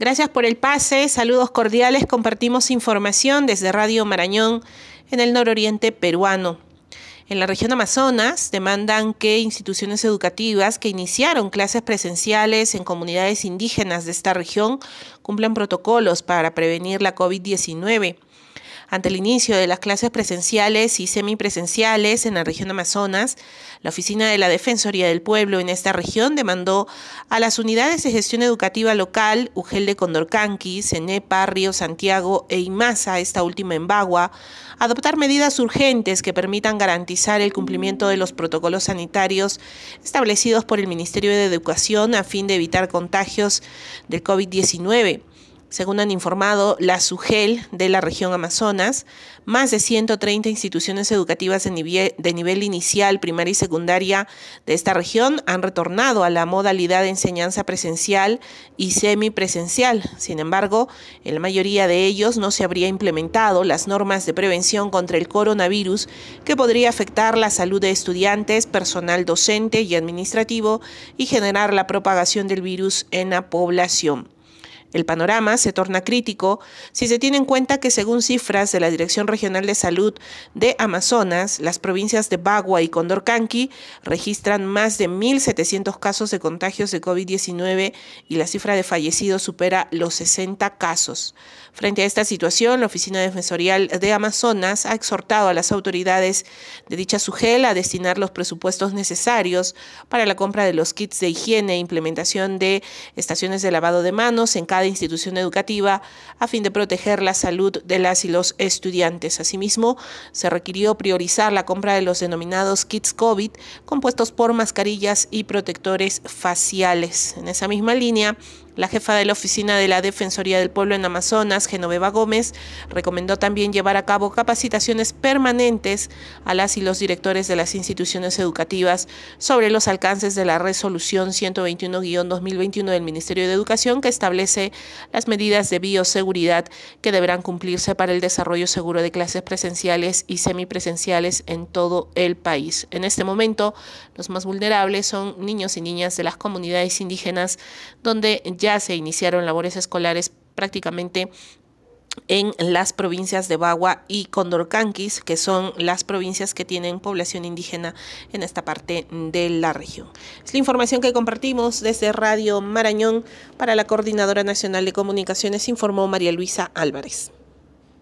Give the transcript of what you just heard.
Gracias por el pase, saludos cordiales, compartimos información desde Radio Marañón en el nororiente peruano. En la región Amazonas demandan que instituciones educativas que iniciaron clases presenciales en comunidades indígenas de esta región cumplan protocolos para prevenir la COVID-19 ante el inicio de las clases presenciales y semipresenciales en la región Amazonas, la Oficina de la Defensoría del Pueblo en esta región demandó a las unidades de gestión educativa local, UGEL de Condorcanqui, CENEPA, Río Santiago e IMASA, esta última en Bagua, adoptar medidas urgentes que permitan garantizar el cumplimiento de los protocolos sanitarios establecidos por el Ministerio de Educación a fin de evitar contagios del COVID-19. Según han informado la SUGEL de la región Amazonas, más de 130 instituciones educativas de nivel, inicial, primaria y secundaria de esta región han retornado a la modalidad de enseñanza presencial y semipresencial. Sin embargo, en la mayoría de ellos no se habría implementado las normas de prevención contra el coronavirus que podría afectar la salud de estudiantes, personal docente y administrativo y generar la propagación del virus en la población. El panorama se torna crítico si se tiene en cuenta que según cifras de la Dirección Regional de Salud de Amazonas, las provincias de Bagua y Condorcanqui registran más de 1.700 casos de contagios de COVID-19 y la cifra de fallecidos supera los 60 casos. Frente a esta situación, la Oficina Defensorial de Amazonas ha exhortado a las autoridades de dicha SUGEL a destinar los presupuestos necesarios para la compra de los kits de higiene e implementación de estaciones de lavado de manos en cada de institución educativa a fin de proteger la salud de las y los estudiantes. Asimismo, se requirió priorizar la compra de los denominados kits COVID compuestos por mascarillas y protectores faciales. En esa misma línea, la jefa de la Oficina de la Defensoría del Pueblo en Amazonas, Genoveva Gómez, recomendó también llevar a cabo capacitaciones permanentes a las y los directores de las instituciones educativas sobre los alcances de la resolución 121-2021 del Ministerio de Educación que establece las medidas de bioseguridad que deberán cumplirse para el desarrollo seguro de clases presenciales y semipresenciales en todo el país. En este momento, los más vulnerables son niños y niñas de las comunidades indígenas donde ya ya se iniciaron labores escolares prácticamente en las provincias de Bagua y Condorcanquis, que son las provincias que tienen población indígena en esta parte de la región. Es la información que compartimos desde Radio Marañón para la Coordinadora Nacional de Comunicaciones, informó María Luisa Álvarez.